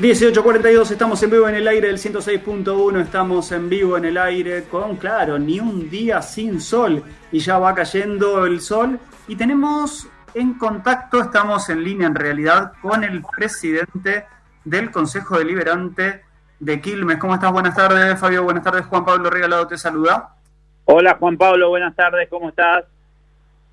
18.42, estamos en vivo en el aire del 106.1, estamos en vivo en el aire con, claro, ni un día sin sol y ya va cayendo el sol y tenemos en contacto, estamos en línea en realidad con el presidente del Consejo Deliberante de Quilmes. ¿Cómo estás? Buenas tardes, Fabio. Buenas tardes, Juan Pablo Regalado te saluda. Hola, Juan Pablo. Buenas tardes. ¿Cómo estás?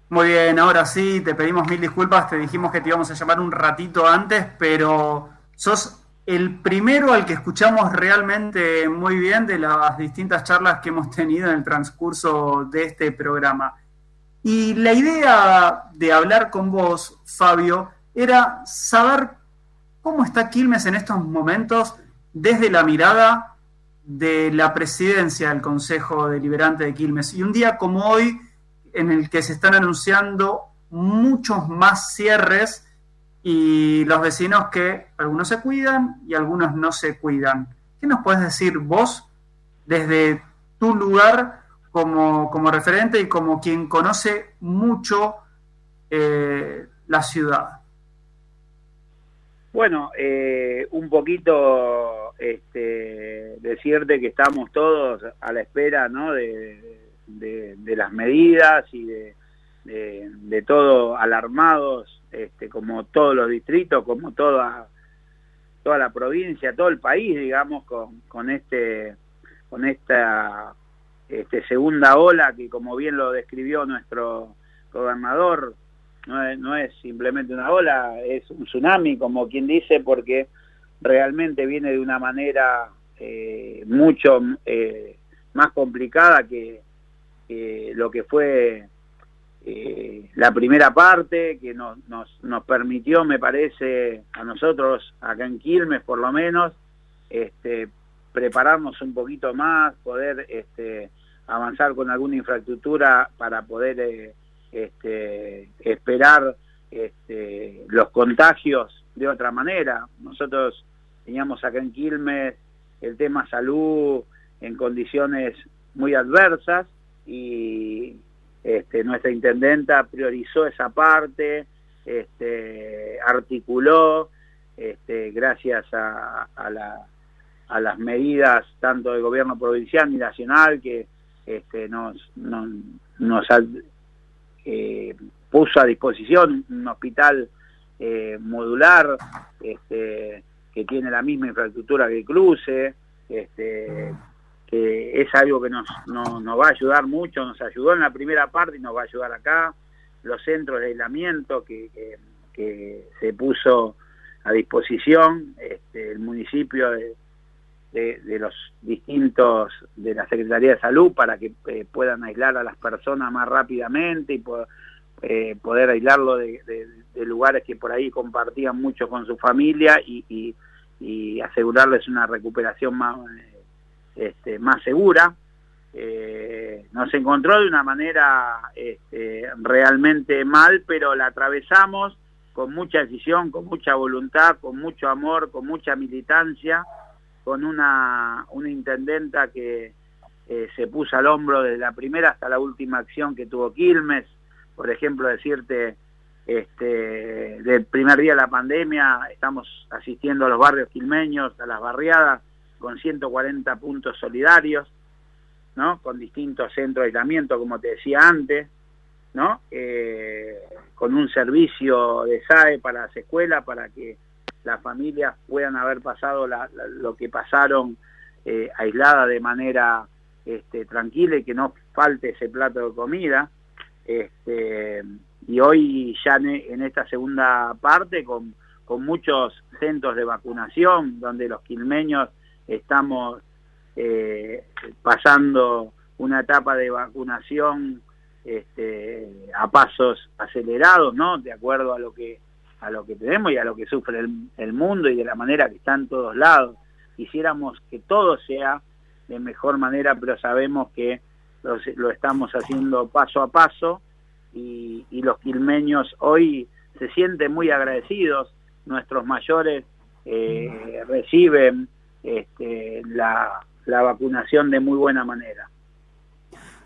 Muy bien, ahora sí, te pedimos mil disculpas. Te dijimos que te íbamos a llamar un ratito antes, pero sos el primero al que escuchamos realmente muy bien de las distintas charlas que hemos tenido en el transcurso de este programa. Y la idea de hablar con vos, Fabio, era saber cómo está Quilmes en estos momentos desde la mirada de la presidencia del Consejo Deliberante de Quilmes. Y un día como hoy, en el que se están anunciando muchos más cierres y los vecinos que algunos se cuidan y algunos no se cuidan. ¿Qué nos puedes decir vos desde tu lugar como, como referente y como quien conoce mucho eh, la ciudad? Bueno, eh, un poquito este, decirte que estamos todos a la espera ¿no? de, de las medidas y de, de, todo alarmados, este, como todos los distritos, como toda toda la provincia, todo el país, digamos, con, con este con esta este, segunda ola que, como bien lo describió nuestro gobernador, no es, no es simplemente una ola, es un tsunami, como quien dice, porque realmente viene de una manera eh, mucho eh, más complicada que, lo que fue eh, la primera parte que nos, nos, nos, permitió, me parece, a nosotros acá en Quilmes por lo menos, este, prepararnos un poquito más, poder este, avanzar con alguna infraestructura para poder eh, este, esperar este, los contagios de otra manera. Nosotros teníamos acá en Quilmes el tema salud en condiciones muy adversas y este, nuestra intendenta priorizó esa parte, este, articuló, este, gracias a, las medidas tanto del gobierno provincial y nacional que este, nos, eh, puso a disposición un hospital eh, modular este, que tiene la misma infraestructura que cruce, que es algo que nos, va a ayudar mucho, nos ayudó en la primera parte y nos va a ayudar acá, los centros de aislamiento que, que, se puso a disposición, este, el municipio de, de, los distintos, de la Secretaría de Salud para que eh, puedan aislar a las personas más rápidamente y eh, poder aislarlo de, lugares que por ahí compartían mucho con su familia y, y asegurarles una recuperación más este, más segura. Eh, nos encontró de una manera este, realmente mal, pero la atravesamos con mucha decisión, con mucha voluntad, con mucho amor, con mucha militancia, con una, una intendenta que eh, se puso al hombro desde la primera hasta la última acción que tuvo Quilmes, por ejemplo, decirte, este, del primer día de la pandemia, estamos asistiendo a los barrios quilmeños, a las barriadas, con 140 puntos solidarios, ¿no? Con distintos centros de aislamiento, como te decía antes, ¿no? Eh, con un servicio de SAE para las escuelas, para que las familias puedan haber pasado lo que pasaron eh, aislada de manera este, tranquila y que no falte ese plato de comida. Este, y hoy ya en, esta segunda parte con, con muchos centros de vacunación, donde los quilmeños estamos eh, pasando una etapa de vacunación este, a pasos acelerados, ¿no? De acuerdo a lo que a lo que tenemos y a lo que sufre el, mundo y de la manera que está en todos lados. Quisiéramos que todo sea de mejor manera, pero sabemos que lo, estamos haciendo paso a paso y, y los quilmeños hoy se sienten muy agradecidos. Nuestros mayores eh, reciben este, la, vacunación de muy buena manera.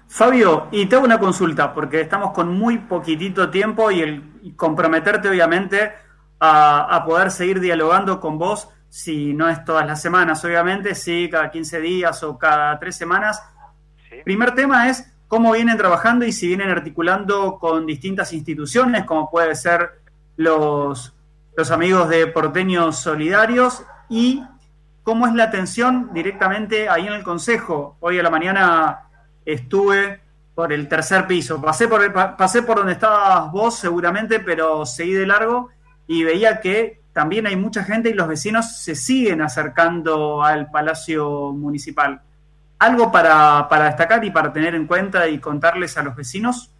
Fabio, y te hago una consulta, porque estamos con muy poquitito tiempo y el comprometerte obviamente a, poder seguir dialogando con vos si no es todas las semanas, obviamente, sí, cada 15 días o cada tres semanas. Primer tema es cómo vienen trabajando y si vienen articulando con distintas instituciones, como puede ser los, los amigos de Porteños Solidarios, y cómo es la atención directamente ahí en el Consejo. Hoy a la mañana estuve por el tercer piso, pasé por, donde estabas vos seguramente, pero seguí de largo y veía que también hay mucha gente y los vecinos se siguen acercando al Palacio Municipal. ¿Algo para, para destacar y para tener en cuenta y contarles a los vecinos?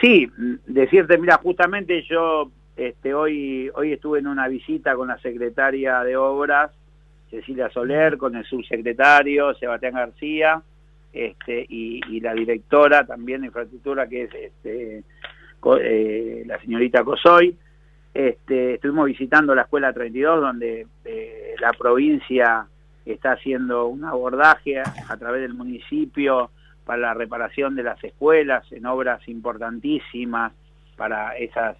Sí, decirte, mira, justamente yo este, hoy, hoy estuve en una visita con la secretaria de Obras, Cecilia Soler, con el subsecretario, Sebastián García, este, y, la directora también de infraestructura, que es este, eh, la señorita Cosoy. Este, estuvimos visitando la Escuela 32, donde eh, la provincia está haciendo un abordaje a, través del municipio para la reparación de las escuelas en obras importantísimas para esas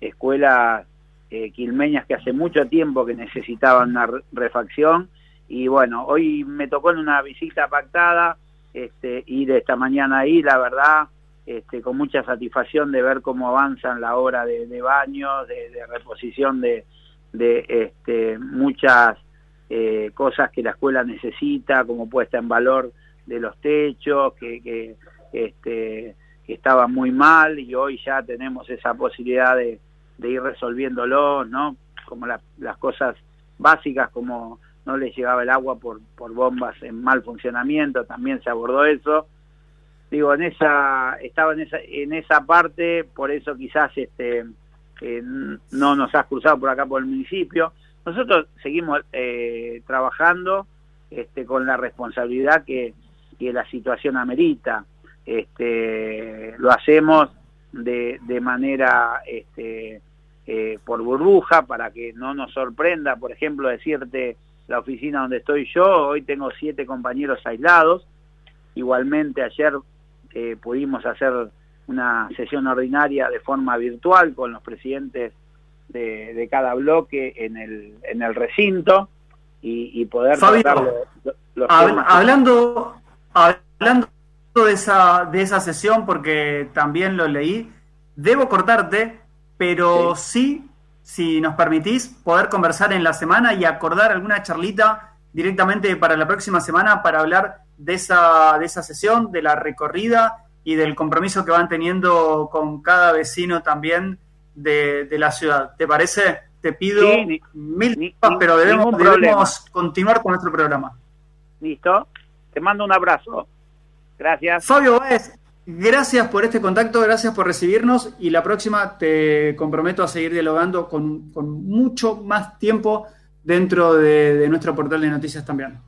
escuelas eh, quilmeñas que hace mucho tiempo que necesitaban una refacción. Y bueno, hoy me tocó en una visita pactada este, ir esta mañana ahí, la verdad, este, con mucha satisfacción de ver cómo avanzan la obra de, baños, de, reposición de, este, muchas eh, cosas que la escuela necesita, como puesta en valor de los techos, que, que, este, que estaban muy mal y hoy ya tenemos esa posibilidad de, ir resolviéndolo, ¿no? Como las cosas básicas como no les llegaba el agua por, por bombas en mal funcionamiento, también se abordó eso digo, en esa, estaba en esa, en esa parte, por eso quizás este, no nos has cruzado por acá por el municipio. Nosotros seguimos eh, trabajando este, con la responsabilidad que, que la situación amerita. Este, lo hacemos de, de manera este, eh, por burbuja para que no nos sorprenda, por ejemplo, decirte la oficina donde estoy yo, hoy tengo siete compañeros aislados, igualmente ayer eh, pudimos hacer una sesión ordinaria de forma virtual con los presidentes de, cada bloque en el, en el recinto y, poder hablando hablando de esa de esa sesión porque también lo leí debo cortarte pero sí. si nos permitís poder conversar en la semana y acordar alguna charlita directamente para la próxima semana para hablar de esa, de esa sesión, de la recorrida y del compromiso que van teniendo con cada vecino también de, la ciudad. ¿Te parece? Te pido mil disculpas, pero debemos, debemos continuar con nuestro programa. Listo. Te mando un abrazo. Gracias. Fabio Báez, gracias por este contacto, gracias por recibirnos y la próxima te comprometo a seguir dialogando con mucho más tiempo dentro de nuestro portal de noticias también.